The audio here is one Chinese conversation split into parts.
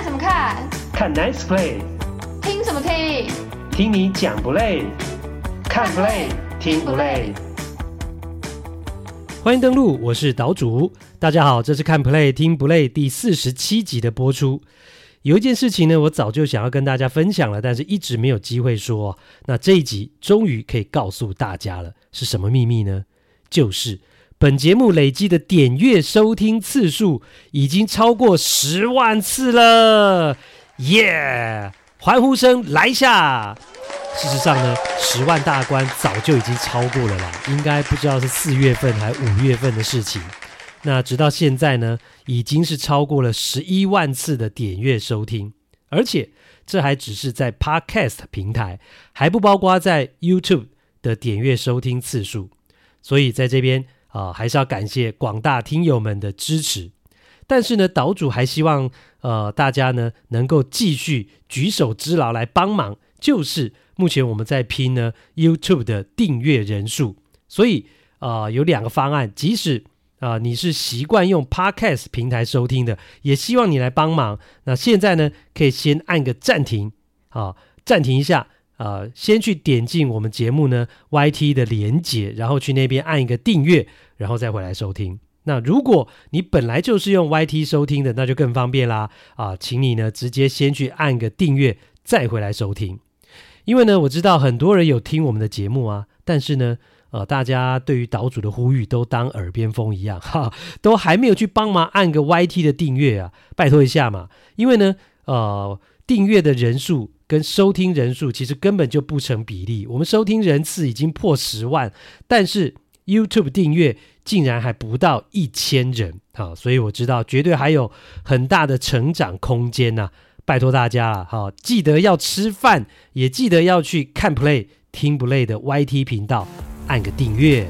看什么看？看 Nice Play。听什么听？听你讲不累？看 Play 听不累？欢迎登录，我是岛主。大家好，这是看 Play 听不累第四十七集的播出。有一件事情呢，我早就想要跟大家分享了，但是一直没有机会说。那这一集终于可以告诉大家了，是什么秘密呢？就是本节目累积的点阅收听次数已经超过十万次了，耶！欢呼声来一下。事实上呢，十万大关早就已经超过了啦，应该不知道是四月份还五月份的事情。那直到现在呢，已经是超过了十一万次的点阅收听，而且这还只是在 Podcast 平台，还不包括在 YouTube 的点阅收听次数。所以在这边啊、还是要感谢广大听友们的支持。但是呢，岛主还希望呃大家呢能够继续举手之劳来帮忙，就是目前我们在拼呢 YouTube 的订阅人数。所以啊、有两个方案，即使啊、你是习惯用 Podcast 平台收听的，也希望你来帮忙。那现在呢，可以先按个暂停，啊，暂停一下，呃，先去点进我们节目呢 YT 的连结，然后去那边按一个订阅，然后再回来收听。那如果你本来就是用 YT 收听的，那就更方便啦，啊，请你呢直接先去按个订阅，再回来收听。因为呢，我知道很多人有听我们的节目啊，但是呢。呃，大家对于岛主的呼吁都当耳边风一样，哈，都还没有去帮忙按个 YT 的订阅啊，拜托一下嘛。因为呢，呃，订阅的人数跟收听人数其实根本就不成比例。我们收听人次已经破十万，但是 YouTube 订阅竟然还不到一千人，好，所以我知道绝对还有很大的成长空间呐。拜托大家了，好，记得要吃饭，也记得要去看 Play 听不累的 YT 频道。按个订阅。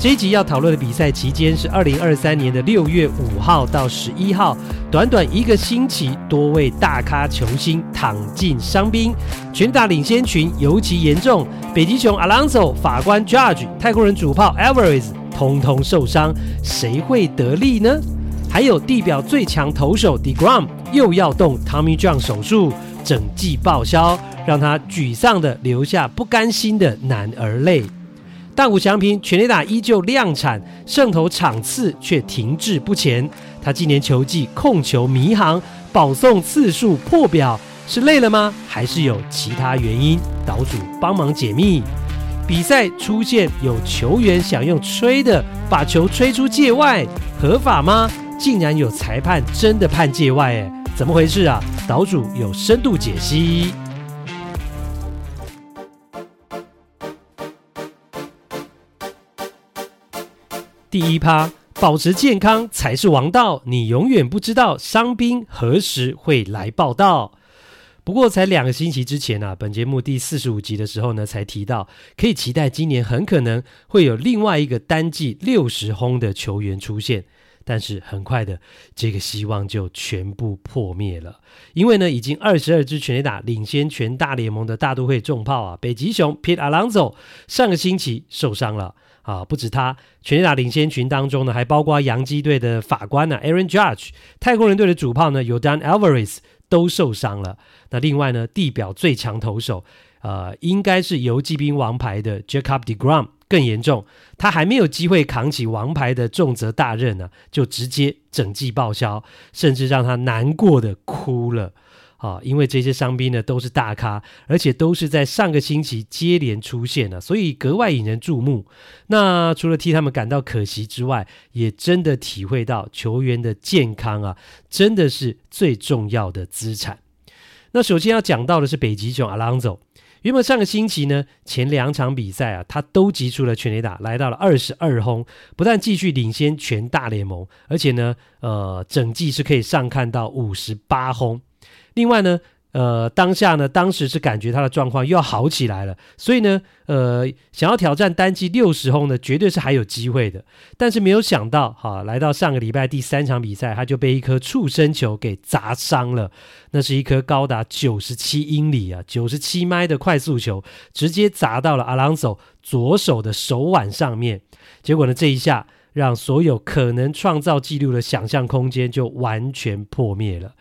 这一集要讨论的比赛期间是二零二三年的六月五号到十一号，短短一个星期，多位大咖球星躺进伤兵，全打领先群尤其严重，北极熊 Alonso、法官 Judge、太空人主炮 Alvarez 通通受伤，谁会得利呢？还有地表最强投手 DeGrom 又要动 Tommy John 手术，整季报销。让他沮丧的留下不甘心的男儿泪。大谷翔平全垒打依旧量产，胜投场次却停滞不前。他今年球季控球迷航，保送次数破表，是累了吗？还是有其他原因？岛主帮忙解密。比赛出现有球员想用吹的把球吹出界外，合法吗？竟然有裁判真的判界外，哎，怎么回事啊？岛主有深度解析。第一趴，保持健康才是王道。你永远不知道伤兵何时会来报到。不过，才两个星期之前啊，本节目第四十五集的时候呢，才提到可以期待今年很可能会有另外一个单季六十轰的球员出现。但是很快的，这个希望就全部破灭了。因为呢，已经二十二支全垒打领先全大联盟的大都会重炮啊，北极熊 Pete Alonso 上个星期受伤了。啊，不止他，全垒打领先群当中呢，还包括洋基队的法官呢、Aaron Judge，太空人队的主炮呢 Yordan Alvarez 都受伤了。那另外呢，地表最强投手，呃，应该是游骑兵王牌的 Jacob deGrom 更严重，他还没有机会扛起王牌的重责大任呢、就直接整季报销，甚至让他难过的哭了。啊，因为这些伤兵呢都是大咖，而且都是在上个星期接连出现了，所以格外引人注目。那除了替他们感到可惜之外，也真的体会到球员的健康啊，真的是最重要的资产。那首先要讲到的是北极熊 Alonso，原本上个星期呢前两场比赛啊，他都击出了全垒打，来到了二十二轰，不但继续领先全大联盟，而且呢，呃，整季是可以上看到五十八轰。另外呢，呃，当下呢，当时是感觉他的状况又要好起来了，所以呢，呃，想要挑战单季六十轰呢，绝对是还有机会的。但是没有想到，哈，来到上个礼拜第三场比赛，他就被一颗触身球给砸伤了。那是一颗高达九十七英里啊，九十七迈的快速球，直接砸到了阿朗索左手的手腕上面。结果呢，这一下。让所有可能创造纪录的想象空间就完全破灭了。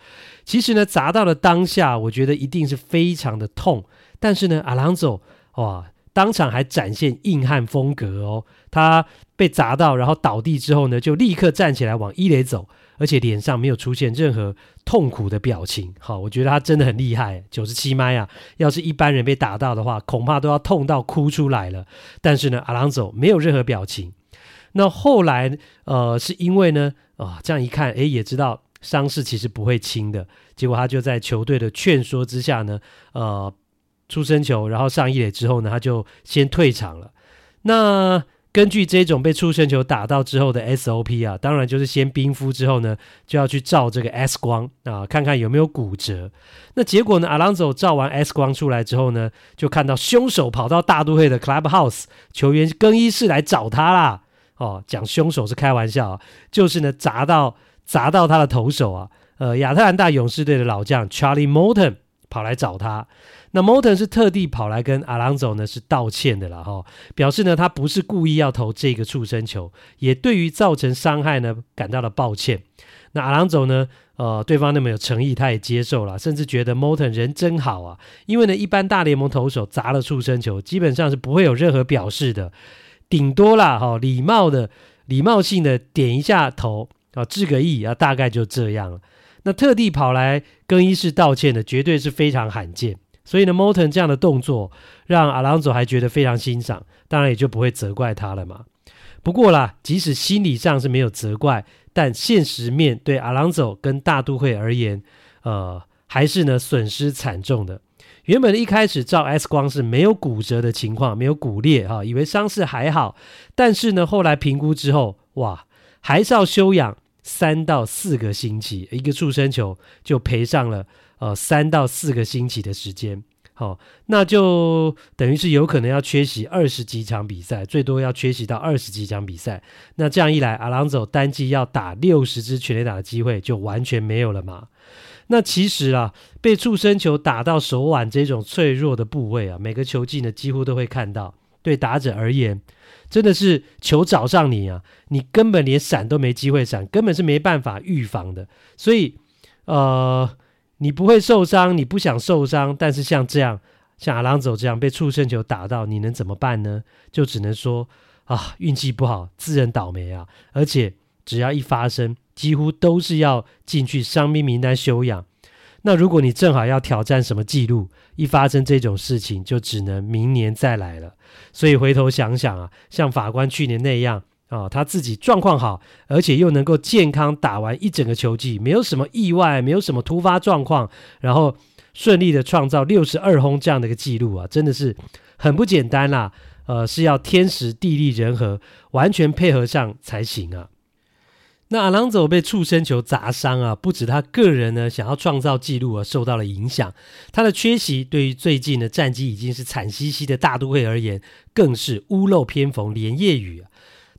其实呢，砸到了当下，我觉得一定是非常的痛。但是呢，阿朗佐哇，当场还展现硬汉风格哦。他被砸到，然后倒地之后呢，就立刻站起来往一垒走，而且脸上没有出现任何痛苦的表情。好，我觉得他真的很厉害。九十七迈啊，要是一般人被打到的话，恐怕都要痛到哭出来了。但是呢，阿朗佐没有任何表情。那后来，呃，是因为呢，啊、哦，这样一看，诶，也知道伤势其实不会轻的。结果他就在球队的劝说之下呢，呃，出身球，然后上一垒之后呢，他就先退场了。那根据这种被出身球打到之后的 SOP 啊，当然就是先冰敷之后呢，就要去照这个 X 光啊、看看有没有骨折。那结果呢，阿朗佐照完 X 光出来之后呢，就看到凶手跑到大都会的 Clubhouse 球员更衣室来找他啦。哦，讲凶手是开玩笑，就是呢砸到砸到他的投手啊，呃，亚特兰大勇士队的老将 Charlie Morton 跑来找他，那 Morton 是特地跑来跟阿朗佐呢是道歉的啦，哈、哦，表示呢他不是故意要投这个触身球，也对于造成伤害呢感到了抱歉。那阿朗佐呢，呃，对方那么有诚意，他也接受了，甚至觉得 Morton 人真好啊，因为呢一般大联盟投手砸了触身球，基本上是不会有任何表示的。顶多啦，哈，礼貌的、礼貌性的点一下头啊，致个意啊，大概就这样了。那特地跑来更衣室道歉的，绝对是非常罕见。所以呢，Morton 这样的动作让阿朗佐还觉得非常欣赏，当然也就不会责怪他了嘛。不过啦，即使心理上是没有责怪，但现实面对阿朗佐跟大都会而言，呃，还是呢损失惨重的。原本一开始照 X 光是没有骨折的情况，没有骨裂哈，以为伤势还好。但是呢，后来评估之后，哇，还是要休养三到四个星期，一个触身球就赔上了呃三到四个星期的时间。好、那就等于是有可能要缺席二十几场比赛，最多要缺席到二十几场比赛。那这样一来，阿朗佐单季要打六十支全垒打的机会就完全没有了嘛。那其实啊，被触身球打到手腕这种脆弱的部位啊，每个球季呢几乎都会看到。对打者而言，真的是球找上你啊，你根本连闪都没机会闪，根本是没办法预防的。所以，呃，你不会受伤，你不想受伤，但是像这样，像阿朗佐这样被触身球打到，你能怎么办呢？就只能说啊，运气不好，自认倒霉啊。而且只要一发生，几乎都是要进去伤兵名单休养。那如果你正好要挑战什么记录，一发生这种事情，就只能明年再来了。所以回头想想啊，像法官去年那样啊、他自己状况好，而且又能够健康打完一整个球季，没有什么意外，没有什么突发状况，然后顺利的创造六十二轰这样的一个记录啊，真的是很不简单啦。呃，是要天时地利人和完全配合上才行啊。那阿朗佐被触身球砸伤啊，不止他个人呢想要创造纪录而受到了影响，他的缺席对于最近的战绩已经是惨兮兮的大都会而言，更是屋漏偏逢连夜雨啊。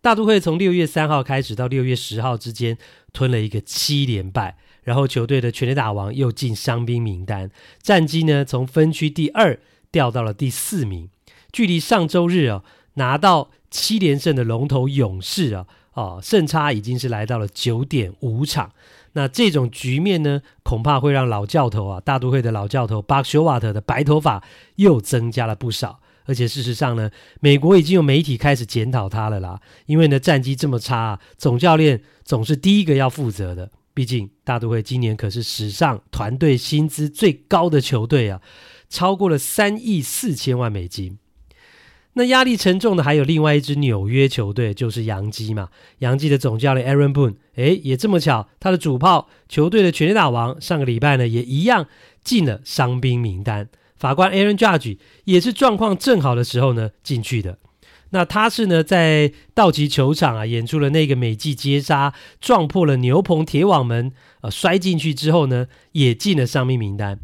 大都会从六月三号开始到六月十号之间吞了一个七连败，然后球队的全垒打王又进伤兵名单，战绩呢从分区第二掉到了第四名，距离上周日啊拿到七连胜的龙头勇士啊。哦，胜差已经是来到了九点五场。那这种局面呢，恐怕会让老教头啊，大都会的老教头巴克修瓦特的白头发又增加了不少。而且事实上呢，美国已经有媒体开始检讨他了啦。因为呢，战绩这么差啊，总教练总是第一个要负责的。毕竟大都会今年可是史上团队薪资最高的球队啊，超过了三亿四千万美金。那压力沉重的还有另外一支纽约球队，就是洋基嘛。洋基的总教练 Aaron Boone，诶，也这么巧，他的主炮球队的全垒打王上个礼拜呢，也一样进了伤兵名单。法官 Aaron Judge 也是状况正好的时候呢进去的。那他是呢在道奇球场啊演出了那个美技接杀，撞破了牛棚铁网门，呃摔进去之后呢，也进了伤兵名单。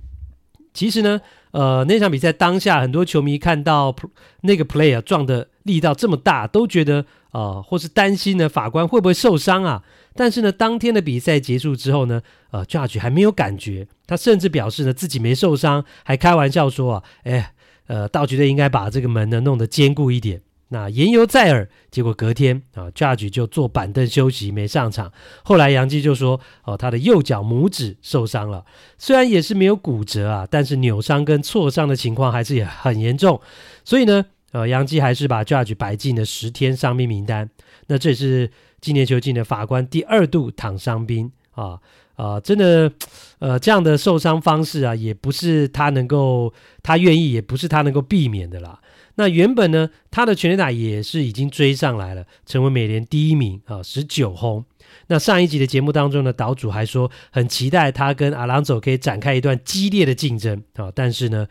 其实呢。呃，那场比赛当下，很多球迷看到那个 player 撞的力道这么大，都觉得呃，或是担心呢，法官会不会受伤啊？但是呢，当天的比赛结束之后呢，呃，Judge 还没有感觉，他甚至表示呢自己没受伤，还开玩笑说啊，哎，呃，道具队应该把这个门呢弄得坚固一点。那言犹在耳，结果隔天啊，Judge 就坐板凳休息，没上场。后来杨基就说，哦，他的右脚拇指受伤了，虽然也是没有骨折啊，但是扭伤跟挫伤的情况还是也很严重。所以呢，呃，杨基还是把 Judge 摆进了十天伤兵名单。那这是今年球季的法官第二度躺伤兵啊啊，真的，呃，这样的受伤方式啊，也不是他能够，他愿意，也不是他能够避免的啦。那原本呢，他的全垒打也是已经追上来了，成为美联第一名啊，十九轰。那上一集的节目当中呢，岛主还说很期待他跟阿朗佐可以展开一段激烈的竞争啊，但是呢，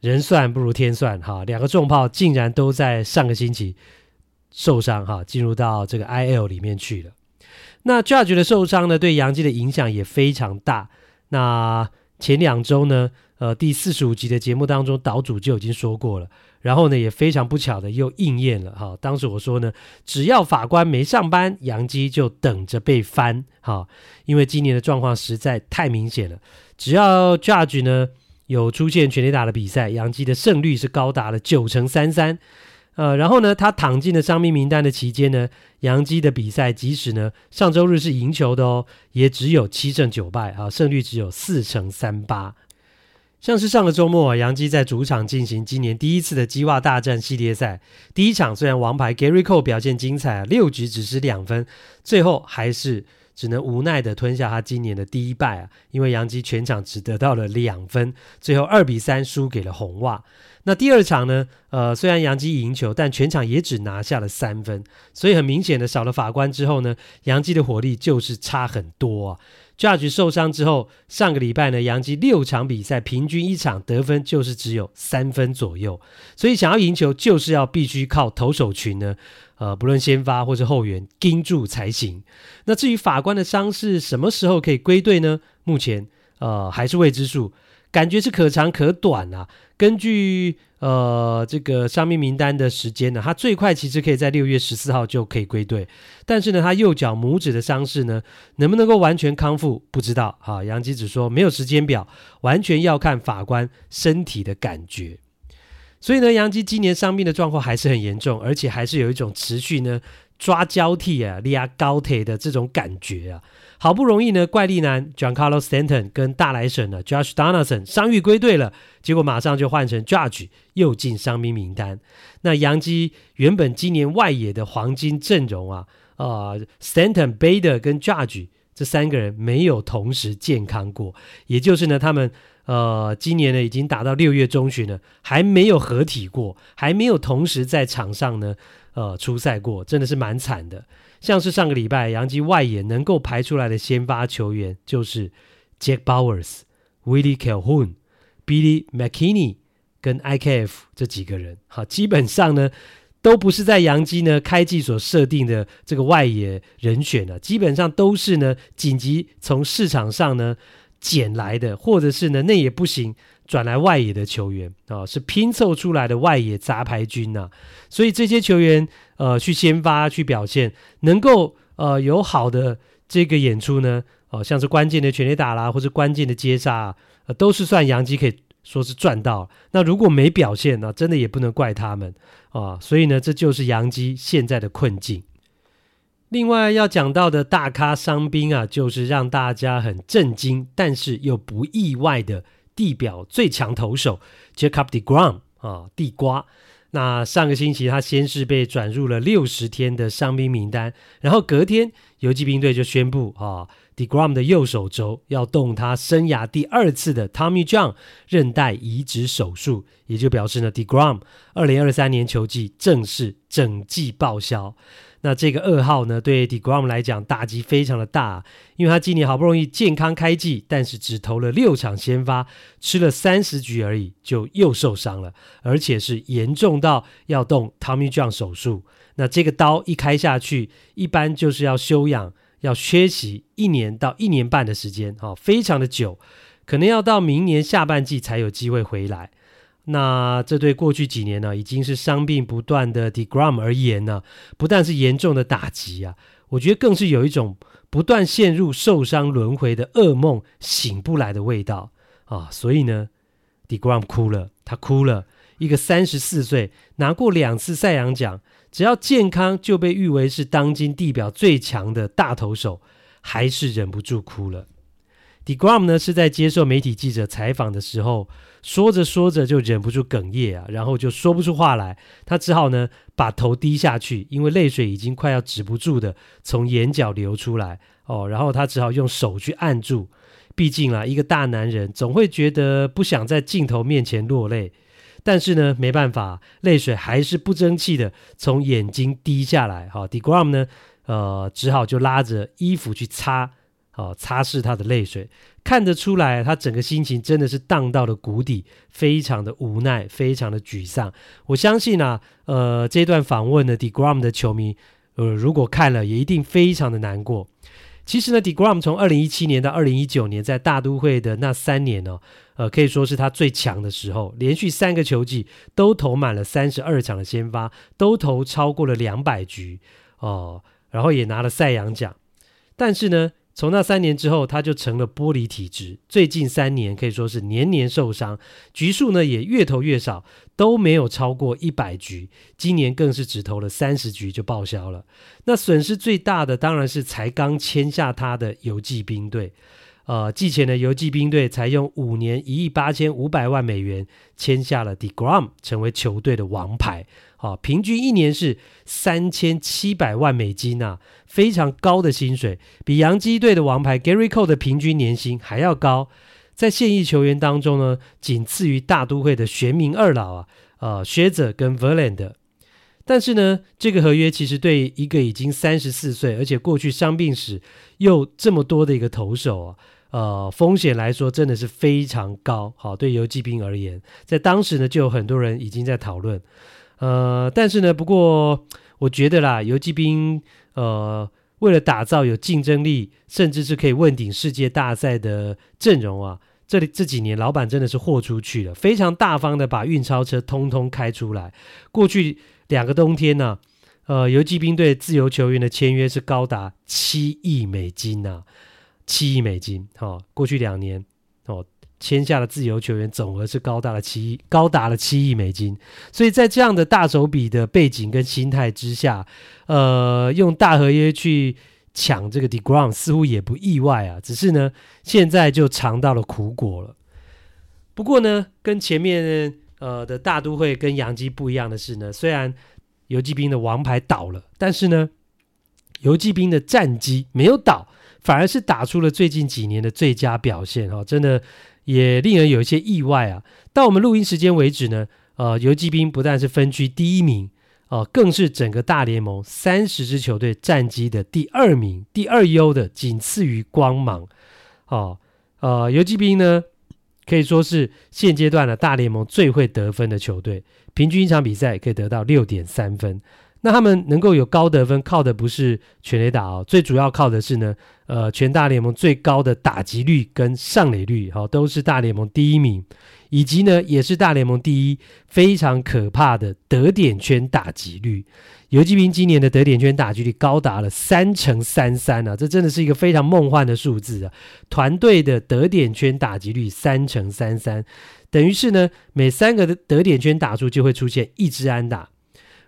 人算不如天算哈，两个重炮竟然都在上个星期受伤哈，进入到这个 IL 里面去了。那 Judge 的受伤呢，对洋基的影响也非常大。那前两周呢，呃，第四十五集的节目当中，岛主就已经说过了。然后呢，也非常不巧的又应验了哈。当时我说呢，只要法官没上班，杨基就等着被翻哈。因为今年的状况实在太明显了，只要 Judge 呢有出现全垒打的比赛，杨基的胜率是高达了九成三三。呃，然后呢，他躺进了伤兵名单的期间呢，杨基的比赛即使呢上周日是赢球的哦，也只有七胜九败啊，胜率只有四成三八。像是上个周末啊，洋基在主场进行今年第一次的鸡袜大战系列赛。第一场虽然王牌 Gary Cole 表现精彩，六局只失两分，最后还是只能无奈的吞下他今年的第一败啊。因为杨基全场只得到了两分，最后二比三输给了红袜。那第二场呢？呃，虽然杨基赢球，但全场也只拿下了三分，所以很明显的少了法官之后呢，杨基的火力就是差很多啊。Judge 受伤之后，上个礼拜呢，洋基六场比赛平均一场得分就是只有三分左右，所以想要赢球，就是要必须靠投手群呢，呃，不论先发或是后援盯住才行。那至于法官的伤势什么时候可以归队呢？目前呃还是未知数。感觉是可长可短啊。根据呃这个伤病名单的时间呢，他最快其实可以在六月十四号就可以归队。但是呢，他右脚拇指的伤势呢，能不能够完全康复，不知道。哈，洋基只说没有时间表，完全要看法官身体的感觉。所以呢，杨基今年伤病的状况还是很严重，而且还是有一种持续呢抓交替啊、立压高铁的这种感觉啊。好不容易呢，怪力男 Giancarlo Stanton 跟大来神呢 Josh Donaldson 伤愈归队了，结果马上就换成 Judge 又进伤兵名单。那洋基原本今年外野的黄金阵容啊，啊、呃、Stanton、Bader 跟 Judge 这三个人没有同时健康过，也就是呢，他们呃今年呢已经打到六月中旬了，还没有合体过，还没有同时在场上呢呃出赛过，真的是蛮惨的。像是上个礼拜，洋基外野能够排出来的先发球员就是 Jack Bowers、Willie Calhoun、Billy McKinney 跟 IKF 这几个人，好，基本上呢都不是在洋基呢开季所设定的这个外野人选了，基本上都是呢紧急从市场上呢捡来的，或者是呢那也不行转来外野的球员啊，是拼凑出来的外野杂牌军呐，所以这些球员。呃，去先发去表现，能够呃有好的这个演出呢，哦、像是关键的全垒打啦，或者关键的接杀啊，都是算洋基可以说是赚到。那如果没表现呢，真的也不能怪他们啊、所以呢，这就是洋基现在的困境。另外要讲到的大咖伤兵啊，就是让大家很震惊，但是又不意外的地表最强投手 Jacob deGrom 啊，地瓜。那上个星期，他先是被转入了六十天的伤兵名单，然后隔天游骑兵队就宣布啊，deGrom 的右手肘要动他生涯第二次的 Tommy John 韧带移植手术，也就表示呢，deGrom 二零二三年球季正式整季报销。那这个二号呢，对 deGrom 来讲打击非常的大，因为他今年好不容易健康开季，但是只投了六场先发，吃了三十局而已，就又受伤了，而且是严重到要动 Tommy John 手术。那这个刀一开下去，一般就是要休养，要缺席一年到一年半的时间，啊，非常的久，可能要到明年下半季才有机会回来。那这对过去几年呢，已经是伤病不断的 deGrom 而言呢，不但是严重的打击啊，我觉得更是有一种不断陷入受伤轮回的噩梦醒不来的味道啊。所以呢，deGrom 哭了，他哭了，一个三十四岁拿过两次赛扬奖，只要健康就被誉为是当今地表最强的大投手，还是忍不住哭了。DeGrom 呢是在接受媒体记者采访的时候，说着说着就忍不住哽咽啊，然后就说不出话来，他只好呢把头低下去，因为泪水已经快要止不住的从眼角流出来。哦，然后他只好用手去按住，毕竟啊一个大男人总会觉得不想在镜头面前落泪，但是呢没办法，泪水还是不争气的从眼睛滴下来，好，DeGrom 呢呃只好就拉着衣服去擦。哦，擦拭他的泪水，看得出来，他整个心情真的是荡到了谷底，非常的无奈，非常的沮丧。我相信啊，呃，这段访问呢 DeGrom 的球迷，呃，如果看了，也一定非常的难过。其实呢，DeGrom 从二零一七年到二零一九年，在大都会的那三年呢，呃，可以说是他最强的时候，连续三个球季都投满了三十二场的先发，都投超过了两百局哦，然后也拿了赛扬奖。但是呢，从那三年之后，他就成了玻璃体质。最近三年可以说是年年受伤，局数呢也越投越少，都没有超过一百局。今年更是只投了三十局就报销了。那损失最大的当然是才刚签下他的游骑兵队。呃，季前的游骑兵队才用五年一亿八千五百万美元签下了 DeGrom，成为球队的王牌。啊，平均一年是三千七百万美金啊，非常高的薪水，比洋基队的王牌 Gary Cole 的平均年薪还要高。在现役球员当中呢，仅次于大都会的玄冥二老啊，呃，Scherzer 跟 Verland。但是呢，这个合约其实对一个已经三十四岁，而且过去伤病史又这么多的一个投手啊，呃，风险来说真的是非常高。好，对游骑兵而言，在当时呢，就有很多人已经在讨论。呃，但是呢，不过我觉得啦，游骑兵呃，为了打造有竞争力，甚至是可以问鼎世界大赛的阵容啊，这里这几年老板真的是豁出去了，非常大方的把运钞车通通开出来。过去两个冬天呢、呃，游骑兵队自由球员的签约是高达七亿美金呐、啊，七亿美金。好、哦，过去两年哦。签下的自由球员总额是高达了七亿，高达了七亿美金。所以在这样的大手笔的背景跟心态之下，呃，用大合约去抢这个 DeGrom 似乎也不意外啊。只是呢，现在就尝到了苦果了。不过呢，跟前面呃的大都会跟洋基不一样的是呢，虽然游骑兵的王牌倒了，但是呢，游骑兵的战绩没有倒，反而是打出了最近几年的最佳表现、哦，真的。也令人有一些意外啊！到我们录音时间为止呢，呃，游击兵不但是分区第一名，哦、更是整个大联盟三十支球队战绩的第二名，第二优的，仅次于光芒。哦，呃，游击兵呢，可以说是现阶段的大联盟最会得分的球队，平均一场比赛可以得到六点三分。那他们能够有高得分，靠的不是全垒打哦，最主要靠的是呢，呃，全大联盟最高的打击率跟上垒率，好、哦，都是大联盟第一名，以及呢，也是大联盟第一非常可怕的得点圈打击率。游击兵今年的得点圈打击率高达了三成三三啊，这真的是一个非常梦幻的数字啊！团队的得点圈打击率三成三三，等于是呢，每三个的得点圈打出就会出现一支安打。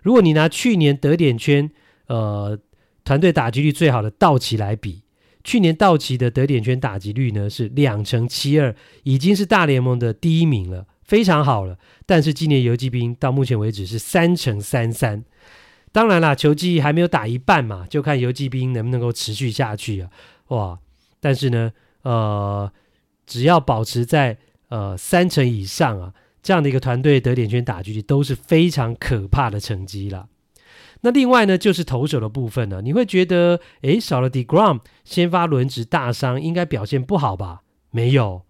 如果你拿去年得点圈，呃，团队打击率最好的道奇来比，去年道奇的得点圈打击率呢是两成七二，已经是大联盟的第一名了，非常好了。但是今年游骑兵到目前为止是三成三三，当然啦，球季还没有打一半嘛，就看游骑兵能不能够持续下去啊，哇！但是呢，呃，只要保持在呃三成以上啊。这样的一个团队得点圈打击率都是非常可怕的成绩了。那另外呢，就是投手的部分呢，你会觉得，诶，少了 DeGrom，先发轮值大伤，应该表现不好吧？没有。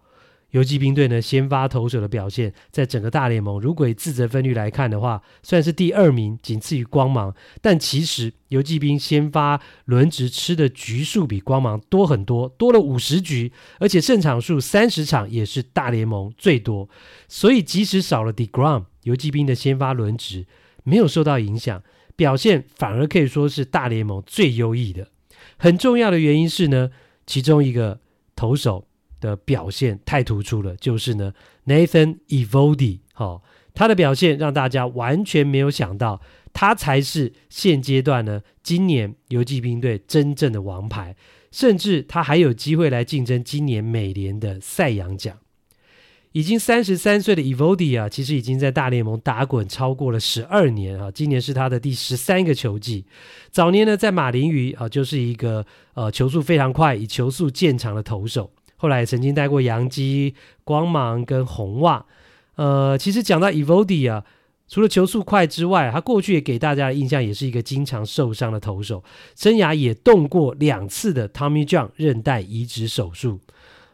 游骑兵队呢，先发投手的表现，在整个大联盟，如果以自责分率来看的话，算是第二名，仅次于光芒。但其实游骑兵先发轮值吃的局数比光芒多很多，多了五十局，而且胜场数三十场也是大联盟最多。所以即使少了 DeGrom，游骑兵的先发轮值没有受到影响，表现反而可以说是大联盟最优异的。很重要的原因是呢，其中一个投手。的表现太突出了，就是呢，Nathan Eovaldi，好、哦，他的表现让大家完全没有想到，他才是现阶段呢今年游骑兵队真正的王牌，甚至他还有机会来竞争今年美联的赛扬奖。已经三十三岁的 Eovaldi 啊，其实已经在大联盟打滚超过了十二年啊，今年是他的第十三个球季。早年呢，在马林鱼啊，就是一个呃球速非常快、以球速见长的投手。后来曾经带过洋基、光芒跟红袜。呃，其实讲到 Evody 啊，除了球速快之外，他过去也给大家的印象也是一个经常受伤的投手，生涯也动过两次的 Tommy John 韧带移植手术。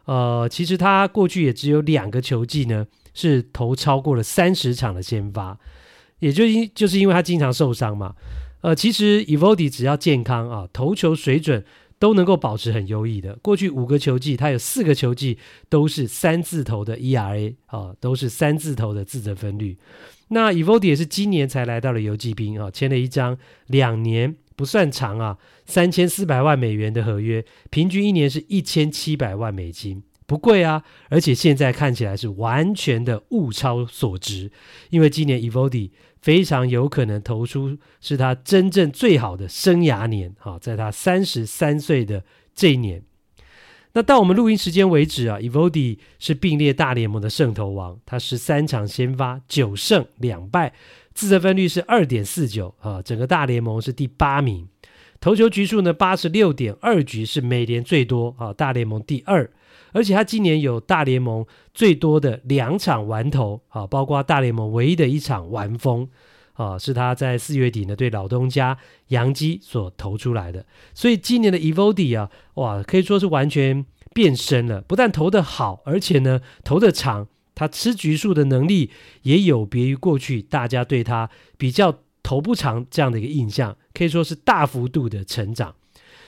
呃，其实他过去也只有两个球季呢，是投超过了三十场的先发，也就因就是因为他经常受伤嘛。呃，其实 Evody 只要健康啊，投球水准都能够保持很优异的。过去五个球季，他有四个球季都是三字头的 ERA 啊，都是三字头的自责分率。那 e v o d i 也是今年才来到了游骑兵啊，签了一张两年。不算长啊，三千四百万美元的合约，平均一年是一千七百万美金，不贵啊。而且现在看起来是完全的物超所值，因为今年 e v o d i 非常有可能投出是他真正最好的生涯年啊，在他三十三岁的这一年。那到我们录音时间为止啊，Evody 是并列大联盟的胜投王，他十三场先发九胜两败。自责分率是二点四九啊，整个大联盟是第八名，投球局数呢八十六点二局是美联最多啊，大联盟第二，而且他今年有大联盟最多的两场完投啊，包括大联盟唯一的一场完封啊，是他在四月底呢对老东家洋基所投出来的，所以今年的 Evody 啊，哇，可以说是完全变身了，不但投得好，而且呢投得长。他吃局数的能力也有别于过去大家对他比较投不长这样的一个印象，可以说是大幅度的成长。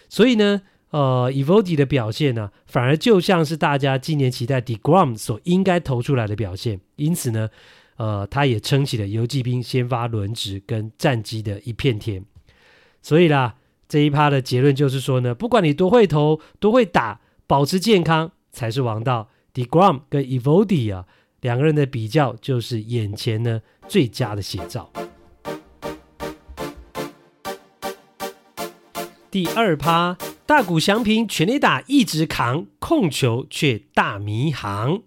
所以呢，呃，Evodi 的表现呢，反而就像是大家今年期待 deGrom 所应该投出来的表现。因此呢，呃，他也撑起了游骑兵先发轮值跟战绩的一片天。所以啦，这一趴的结论就是说呢，不管你多会投、多会打，保持健康才是王道。deGrom 跟 Evodi 啊，两个人的比较就是眼前呢最佳的写照。第二趴，大谷翔平全力打一直扛，控球却大迷航。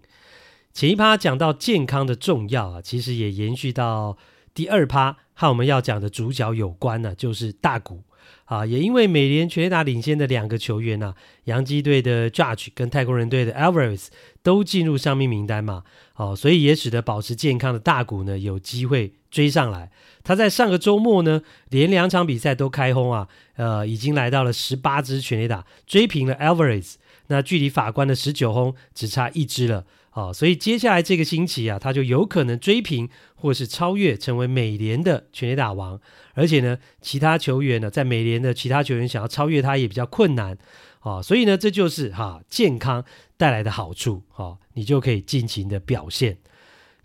前一趴讲到健康的重要啊，其实也延续到第二趴，和我们要讲的主角有关呢、就是大谷。啊，也因为美联全垒打领先的两个球员呢、啊，洋基队的 Judge 跟太空人队的 Alvarez 都进入伤兵名单嘛，哦，所以也使得保持健康的大谷呢有机会追上来。他在上个周末呢，连两场比赛都开轰啊，呃，已经来到了十八支全垒打，追平了 Alvarez，那距离法官的十九轰只差一支了。哦，所以接下来这个星期啊，他就有可能追平或是超越，成为美联的全垒打王。而且呢，其他球员呢，在美联的其他球员想要超越他也比较困难。哦，所以呢，这就是哈、健康带来的好处。哦，你就可以尽情的表现。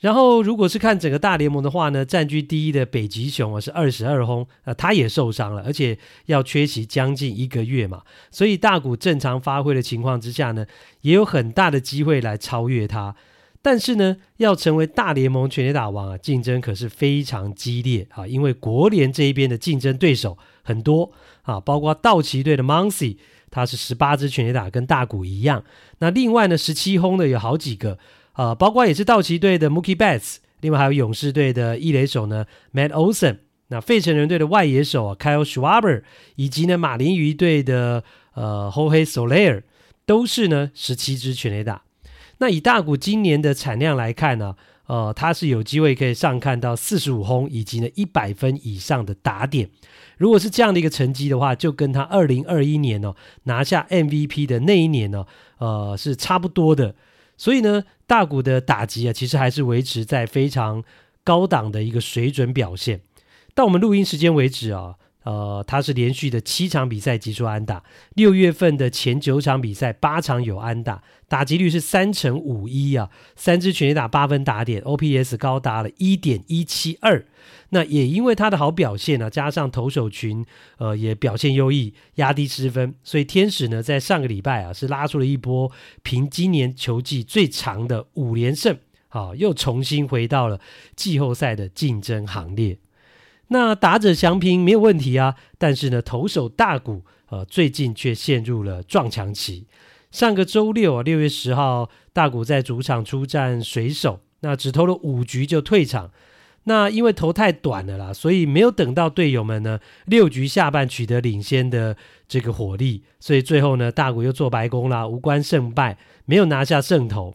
然后，如果是看整个大联盟的话呢，占据第一的北极熊啊是二十二轰，呃，他也受伤了，而且要缺席将近一个月嘛，所以大谷正常发挥的情况之下呢，也有很大的机会来超越他。但是呢，要成为大联盟全垒打王啊，竞争可是非常激烈啊，因为国联这一边的竞争对手很多啊，包括道奇队的 Muncy，他是十八支全垒打，跟大谷一样。那另外呢，十七轰的有好几个。呃，包括也是道奇队的 Mookie Betts，另外还有勇士队的一垒手呢 Matt Olson，那费城人队的外野手啊 Kyle Schwarber，以及呢马林鱼队的呃 Jorge Soler，都是呢十七支全垒打。那以大谷今年的产量来看呢，呃，他是有机会可以上看到四十五轰，以及呢一百分以上的打点。如果是这样的一个成绩的话，就跟他二零二一年哦拿下 MVP 的那一年呢，呃，是差不多的。所以呢，大谷的打击啊，其实还是维持在非常高档的一个水准表现。到我们录音时间为止啊，呃，他是连续的七场比赛击出安打，六月份的前九场比赛八场有安打，打击率是三成五一啊，三支全垒打八分打点，OPS 高达了一点一七二。那也因为他的好表现呢、啊，加上投手群呃也表现优异，压低失分，所以天使呢在上个礼拜啊是拉出了一波平今年球季最长的五连胜啊，又重新回到了季后赛的竞争行列。那打者翔平没有问题啊，但是呢，投手大谷呃最近却陷入了撞墙期。上个周六啊，六月十号，大谷在主场出战水手，那只投了五局就退场。那因为投太短了啦，所以没有等到队友们呢六局下半取得领先的这个火力，所以最后呢，大谷又做白工啦，无关胜败，没有拿下胜投。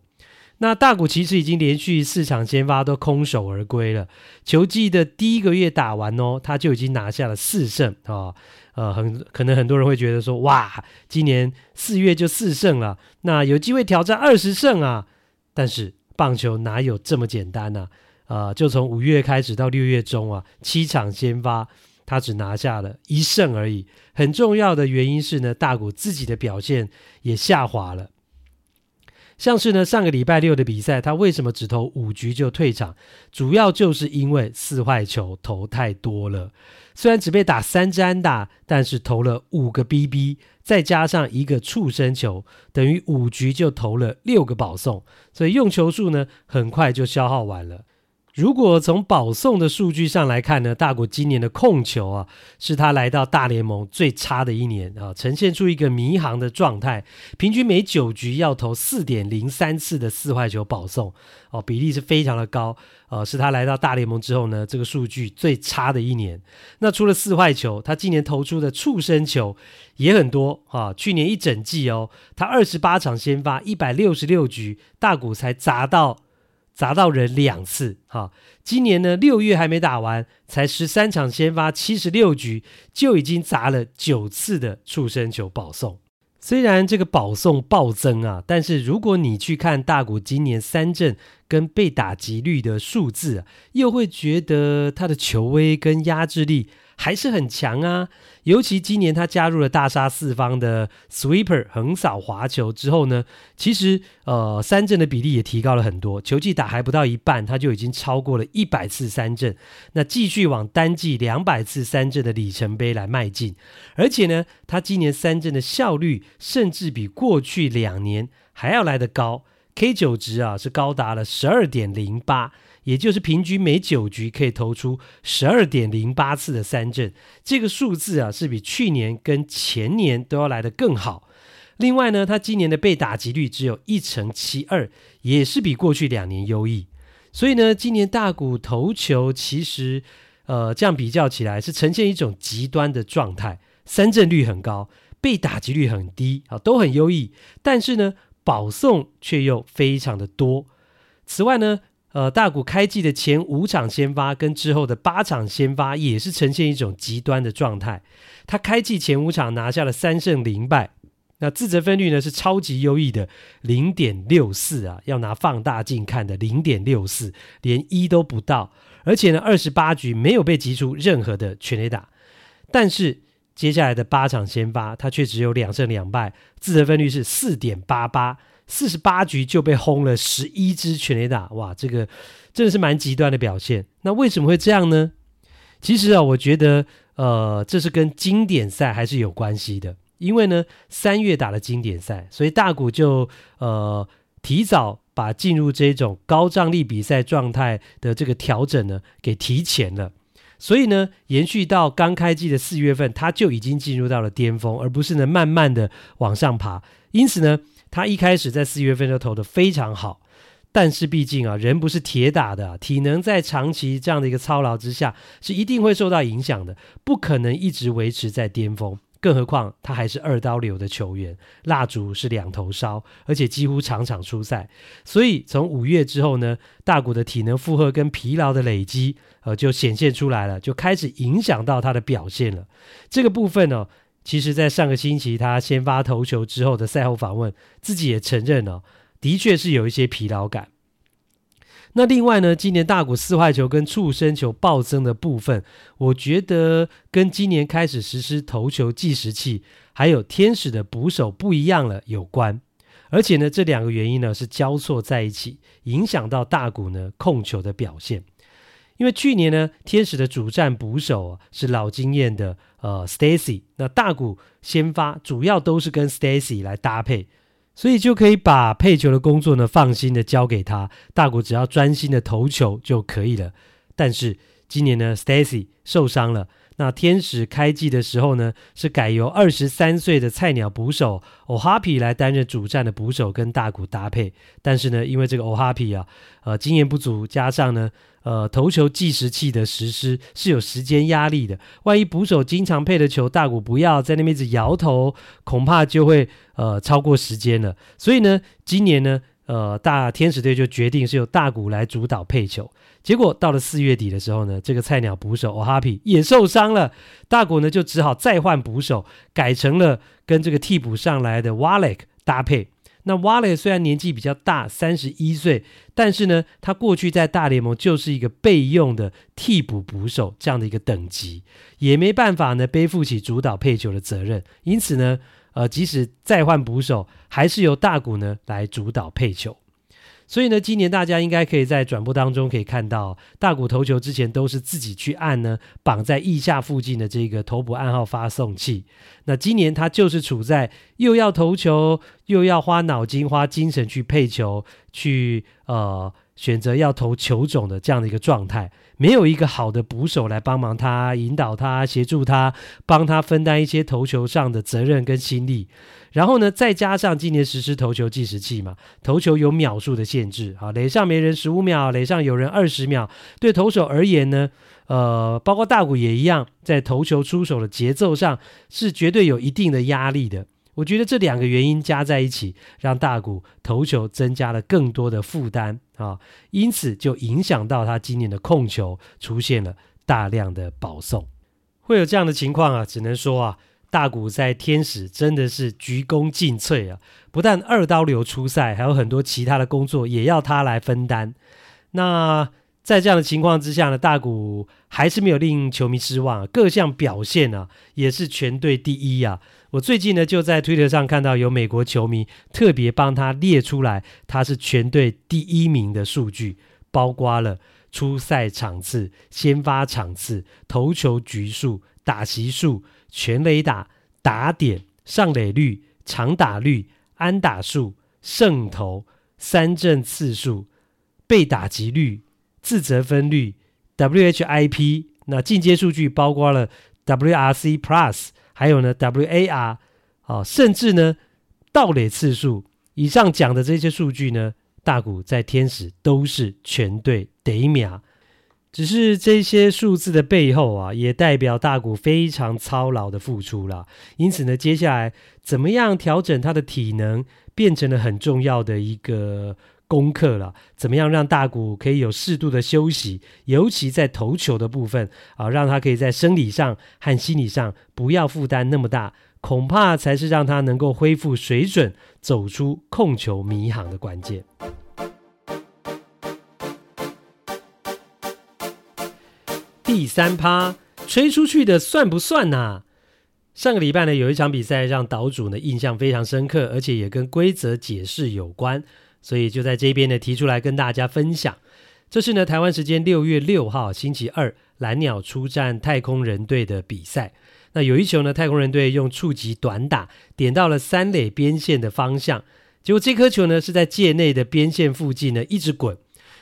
那大谷其实已经连续四场先发都空手而归了。球季的第一个月打完哦，他就已经拿下了四胜啊、呃，很可能很多人会觉得说，哇，今年四月就四胜了，那有机会挑战二十胜啊。但是棒球哪有这么简单呢、啊？呃，就从五月开始到六月中啊，七场先发，他只拿下了一胜而已。很重要的原因是呢，大谷自己的表现也下滑了。像是呢，上个礼拜六的比赛，他为什么只投五局就退场？主要就是因为四坏球投太多了。虽然只被打三支安打，但是投了五个 BB，再加上一个触身球，等于五局就投了六个保送，所以用球数呢，很快就消耗完了。如果从保送的数据上来看呢，大谷今年的控球啊，是他来到大联盟最差的一年啊，呈现出一个迷航的状态，平均每九局要投四点零三次的四坏球保送哦，比例是非常的高，呃，是他来到大联盟之后呢，这个数据最差的一年。那除了四坏球，他今年投出的触身球也很多啊，去年一整季哦，他二十八场先发一百六十六局，大谷才砸到。砸到人两次，哈！今年呢，六月还没打完，才十三场先发，七十六局就已经砸了九次的触身球保送。虽然这个保送暴增啊，但是如果你去看大谷今年三振跟被打击率的数字，又会觉得他的球威跟压制力。还是很强啊，尤其今年他加入了大杀四方的 sweeper 横扫滑球之后呢，其实呃三振的比例也提高了很多，球季打还不到一半，他就已经超过了一百次三振，那继续往单季两百次三振的里程碑来迈进，而且呢，他今年三振的效率甚至比过去两年还要来得高，K 九值啊是高达了十二点零八。也就是平均每九局可以投出十二点零八次的三振，这个数字啊是比去年跟前年都要来得更好。另外呢，他今年的被打击率只有一成七二，也是比过去两年优异。所以呢，今年大谷投球其实呃这样比较起来是呈现一种极端的状态，三振率很高，被打击率很低啊，都很优异，但是呢保送却又非常的多。此外呢。呃，大谷开季的前五场先发跟之后的八场先发也是呈现一种极端的状态。他开季前五场拿下了三胜零败，那自责分率呢是超级优异的零点六四啊，要拿放大镜看的零点六四，连一都不到。而且呢，二十八局没有被击出任何的全垒打。但是接下来的八场先发，他却只有两胜两败，自责分率是四点八八。四十八局就被轰了十一支全垒打，哇，这个真的是蛮极端的表现。那为什么会这样呢？其实啊，我觉得呃，这是跟经典赛还是有关系的。因为呢，三月打了经典赛，所以大谷就呃提早把进入这种高张力比赛状态的这个调整呢给提前了。所以呢，延续到刚开季的四月份，他就已经进入到了巅峰，而不是呢慢慢的往上爬。因此呢。他一开始在四月份就投得非常好，但是毕竟啊，人不是铁打的，体能在长期这样的一个操劳之下是一定会受到影响的，不可能一直维持在巅峰。更何况他还是二刀流的球员，蜡烛是两头烧，而且几乎场场出赛。所以从五月之后呢，大谷的体能负荷跟疲劳的累积，呃，就显现出来了，就开始影响到他的表现了。这个部分呢、其实，在上个星期他先发投球之后的赛后访问，自己也承认、哦，的确是有一些疲劳感。那另外呢，今年大谷四坏球跟触身球暴增的部分，我觉得跟今年开始实施投球计时器，还有天使的捕手不一样了有关。而且呢，这两个原因呢是交错在一起，影响到大谷呢控球的表现。因为去年呢，天使的主战捕手啊是老经验的呃 Stacy，那大谷先发主要都是跟 Stacy 来搭配，所以就可以把配球的工作呢放心的交给他，大谷只要专心的投球就可以了。但是今年呢，Stacy 受伤了。那天使开季的时候呢，是改由二十三岁的菜鸟捕手 O'Hoppe 来担任主战的捕手，跟大谷搭配。但是呢，因为这个 O'Hoppe 啊，呃，经验不足，加上呢，呃，投球计时器的实施是有时间压力的。万一捕手经常配的球，大谷不要在那边一直摇头，恐怕就会呃超过时间了。所以呢，今年呢，呃，大天使队就决定是由大谷来主导配球。结果到了四月底的时候呢，这个菜鸟捕手 O'Hoppe 也受伤了，大谷呢就只好再换捕手，改成了跟这个替补上来的 Wallach 搭配。那 Wallach 虽然年纪比较大，三十一岁，但是呢，他过去在大联盟就是一个备用的替补捕手这样的一个等级，也没办法呢背负起主导配球的责任。因此呢，呃，即使再换捕手，还是由大谷呢来主导配球。所以呢，今年大家应该可以在转播当中可以看到，大谷投球之前都是自己去按呢，绑在腋下附近的这个投捕暗号发送器。那今年他就是处在又要投球，又要花脑筋、花精神去配球，去呃选择要投球种的这样的一个状态。没有一个好的捕手来帮忙他、引导他、协助他、帮他分担一些投球上的责任跟心力。然后呢，再加上今年实施投球计时器嘛，投球有秒数的限制，啊，垒上没人十五秒，垒上有人二十秒。对投手而言呢，呃，包括大谷也一样，在投球出手的节奏上是绝对有一定的压力的。我觉得这两个原因加在一起，让大谷投球增加了更多的负担啊，因此就影响到他今年的控球出现了大量的保送。会有这样的情况啊，只能说啊。大谷在天使真的是鞠躬尽瘁啊！不但二刀流出赛，还有很多其他的工作也要他来分担。那在这样的情况之下呢，大谷还是没有令球迷失望，各项表现啊也是全队第一啊！我最近呢就在推特上看到有美国球迷特别帮他列出来，他是全队第一名的数据，包括了出赛场次、先发场次、投球局数、打席数。全垒打、打点、上垒率、长打率、安打数、胜投、三振次数、被打击率、自责分率、WHIP，那进阶数据包括了 WRC Plus，还有呢 WAR，哦，甚至呢盗垒次数。以上讲的这些数据呢，大谷在天使都是全队第一名。只是这些数字的背后啊，也代表大谷非常操劳的付出啦。因此呢，接下来怎么样调整他的体能，变成了很重要的一个功课了。怎么样让大谷可以有适度的休息，尤其在投球的部分啊，让他可以在生理上和心理上不要负担那么大，恐怕才是让他能够恢复水准、走出控球迷航的关键。第三趴吹出去的算不算呢？上个礼拜呢，有一场比赛让岛主呢印象非常深刻，而且也跟规则解释有关，所以就在这边呢提出来跟大家分享。这是呢台湾时间六月六号星期二，蓝鸟出战太空人队的比赛。那有一球呢，太空人队用触及短打点到了三垒边线的方向，结果这颗球呢是在界内的边线附近呢一直滚。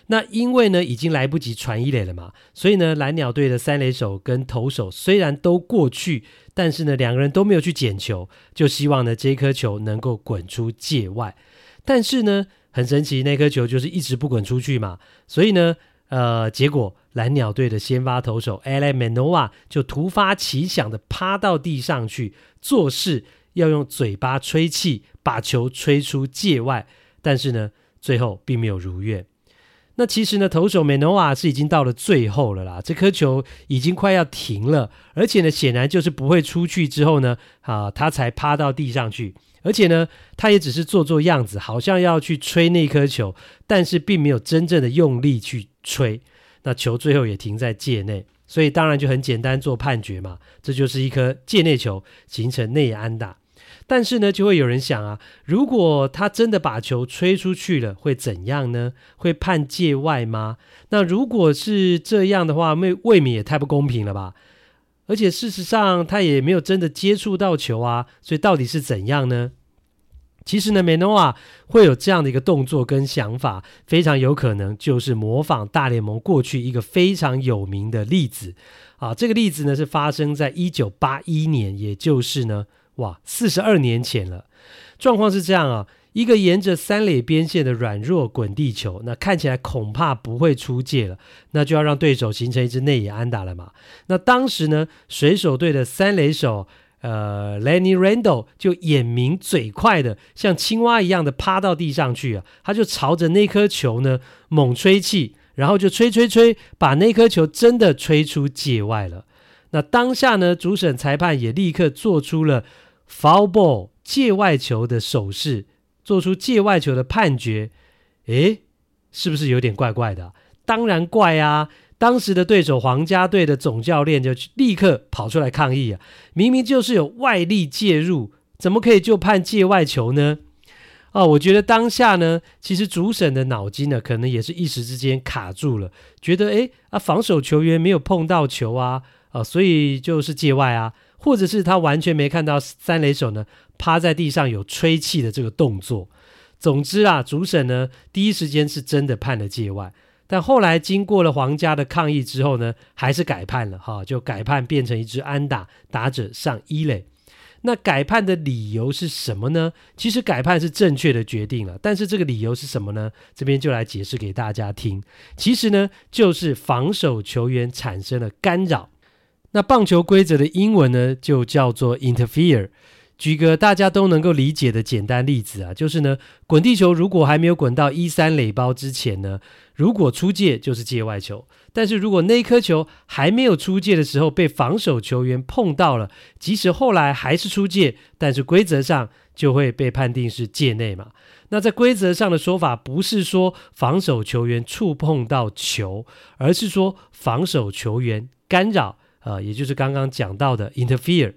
那因为呢，已经来不及传一垒了嘛，所以呢，蓝鸟队的三垒手跟投手虽然都过去，但是呢，两个人都没有去捡球，就希望呢，这颗球能够滚出界外。但是呢，很神奇，那颗球就是一直不滚出去嘛，所以呢，呃，结果蓝鸟队的先发投手 a l a Manoa 就突发奇想的趴到地上去，做事要用嘴巴吹气把球吹出界外，但是呢，最后并没有如愿。那其实呢，投手 Manoa 是已经到了最后了啦，这颗球已经快要停了，而且呢，显然就是不会出去之后呢，啊，他才趴到地上去，而且呢，他也只是做做样子，好像要去吹那颗球，但是并没有真正的用力去吹，那球最后也停在界内，所以当然就很简单做判决嘛，这就是一颗界内球，形成内安打。但是呢，就会有人想啊，如果他真的把球吹出去了，会怎样呢？会判界外吗？那如果是这样的话，未未免也太不公平了吧？而且事实上，他也没有真的接触到球啊，所以到底是怎样呢？其实呢，Manoa 会有这样的一个动作跟想法，非常有可能就是模仿大联盟过去一个非常有名的例子啊。这个例子呢是发生在一九八一年，也就是呢，哇，四十二年前了。状况是这样啊，一个沿着三垒边线的软弱滚地球，那看起来恐怕不会出界了，那就要让对手形成一支内野安打了嘛。那当时呢，水手队的三垒手。呃，Lenny Randle 就眼明嘴快的，像青蛙一样的趴到地上去啊，他就朝着那颗球呢猛吹气，然后就吹吹吹，把那颗球真的吹出界外了。那当下呢，主审裁判也立刻做出了 foul ball 界外球的手势，做出界外球的判决。诶，是不是有点怪怪的？当然怪啊！当时的对手皇家队的总教练就立刻跑出来抗议啊！明明就是有外力介入，怎么可以就判界外球呢？哦，我觉得当下呢，其实主审的脑筋呢，可能也是一时之间卡住了，觉得诶啊，防守球员没有碰到球啊，啊，所以就是界外啊，或者是他完全没看到三垒手呢趴在地上有吹气的这个动作。总之啊，主审呢第一时间是真的判了界外。但后来经过了皇家的抗议之后呢，还是改判了哈，就改判变成一支安打，打者上一垒。那改判的理由是什么呢？其实改判是正确的决定了，但是这个理由是什么呢？这边就来解释给大家听。其实呢，就是防守球员产生了干扰。那棒球规则的英文呢，就叫做 interfere。举个大家都能够理解的简单例子啊，就是呢，滚地球如果还没有滚到一三垒包之前呢，如果出界就是界外球。但是如果那颗球还没有出界的时候被防守球员碰到了，即使后来还是出界，但是规则上就会被判定是界内嘛。那在规则上的说法不是说防守球员触碰到球，而是说防守球员干扰，呃，也就是刚刚讲到的 interfere。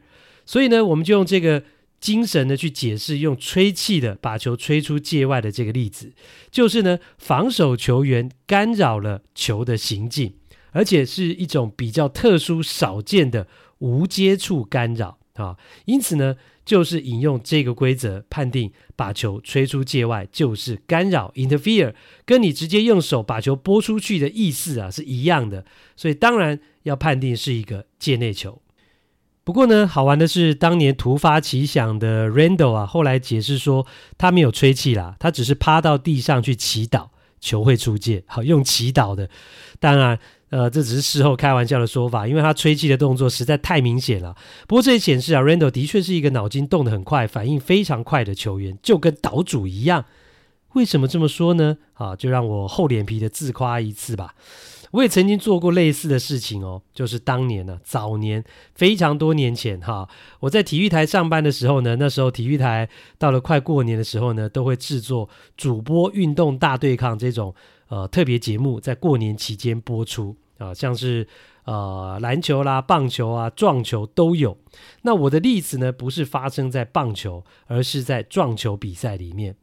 所以呢，我们就用这个精神呢去解释，用吹气的把球吹出界外的这个例子，就是呢，防守球员干扰了球的行进，而且是一种比较特殊少见的无接触干扰啊。因此呢，就是引用这个规则判定把球吹出界外就是干扰 （interfere），跟你直接用手把球拨出去的意思啊是一样的，所以当然要判定是一个界内球。不过呢，好玩的是，当年突发奇想的 Randall 啊，后来解释说他没有吹气啦，他只是趴到地上去祈祷球会出界，好用祈祷的。当然，呃，这只是事后开玩笑的说法，因为他吹气的动作实在太明显了。不过这也显示啊，Randall 的确是一个脑筋动得很快、反应非常快的球员，就跟岛主一样。为什么这么说呢？啊，就让我厚脸皮的自夸一次吧。我也曾经做过类似的事情哦，就是当年呢、啊，早年非常多年前哈，我在体育台上班的时候呢，那时候体育台到了快过年的时候呢，都会制作主播运动大对抗这种呃特别节目，在过年期间播出啊，像是呃篮球啦、棒球啊、撞球都有。那我的例子呢，不是发生在棒球，而是在撞球比赛里面。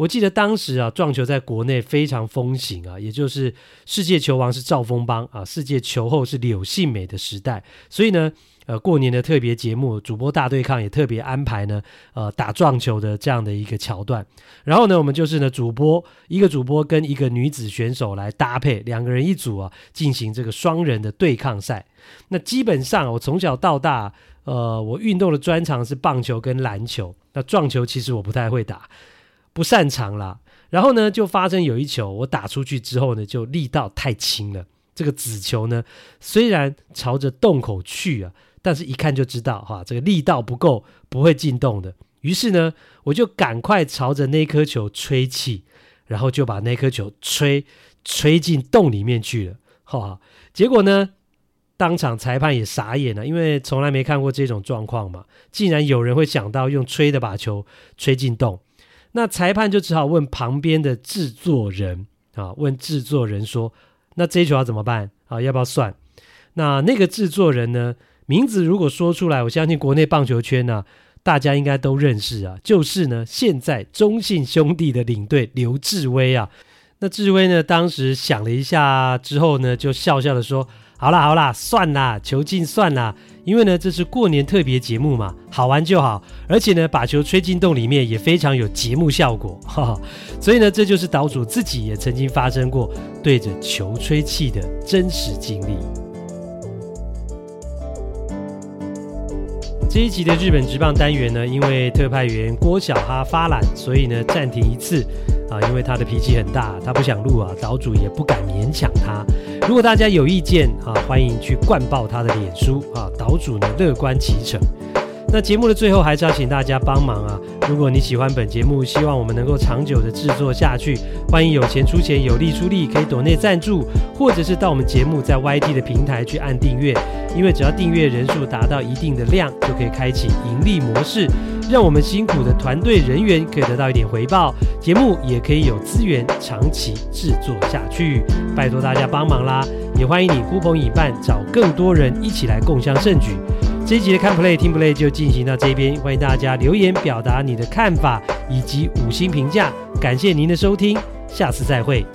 我记得当时啊，撞球在国内非常风行啊，也就是世界球王是赵丰邦啊，世界球后是柳信美的时代。所以呢，呃，过年的特别节目主播大对抗也特别安排呢，呃，打撞球的这样的一个桥段。然后呢，我们就是呢，主播一个主播跟一个女子选手来搭配，两个人一组啊，进行这个双人的对抗赛。那基本上我从小到大，呃，我运动的专长是棒球跟篮球，那撞球其实我不太会打。不擅长啦，然后呢，就发生有一球我打出去之后呢，就力道太轻了。这个子球呢，虽然朝着洞口去啊，但是一看就知道哈，这个力道不够，不会进洞的。于是呢，我就赶快朝着那颗球吹气，然后就把那颗球吹吹进洞里面去了。哈，结果呢，当场裁判也傻眼了，因为从来没看过这种状况嘛，竟然有人会想到用吹的把球吹进洞。那裁判就只好问旁边的制作人啊，问制作人说：“那这一球要怎么办啊？要不要算？”那那个制作人呢，名字如果说出来，我相信国内棒球圈呢、大家应该都认识啊，就是呢，现在中信兄弟的领队刘志威啊。那志威呢，当时想了一下之后呢，就笑笑的说：“好啦好啦，算啦，球进算啦，因为呢这是过年特别节目嘛，好玩就好，而且呢把球吹进洞里面也非常有节目效果，哈哈，所以呢这就是岛主自己也曾经发生过对着球吹气的真实经历。这一集的日本直棒单元呢，因为特派员郭小哈发懒，所以呢暂停一次啊，因为他的脾气很大，他不想录啊，岛主也不敢勉强他。如果大家有意见啊，欢迎去灌爆他的脸书啊，岛主呢乐观其成。那节目的最后还是要请大家帮忙啊！如果你喜欢本节目，希望我们能够长久的制作下去，欢迎有钱出钱，有力出力，可以抖内赞助，或者是到我们节目在 YT 的平台去按订阅。因为只要订阅人数达到一定的量，就可以开启盈利模式，让我们辛苦的团队人员可以得到一点回报，节目也可以有资源长期制作下去。拜托大家帮忙啦！也欢迎你呼朋引伴，找更多人一起来共襄盛举。这一集的看 play 听 play 就进行到这边，欢迎大家留言表达你的看法以及五星评价，感谢您的收听，下次再会。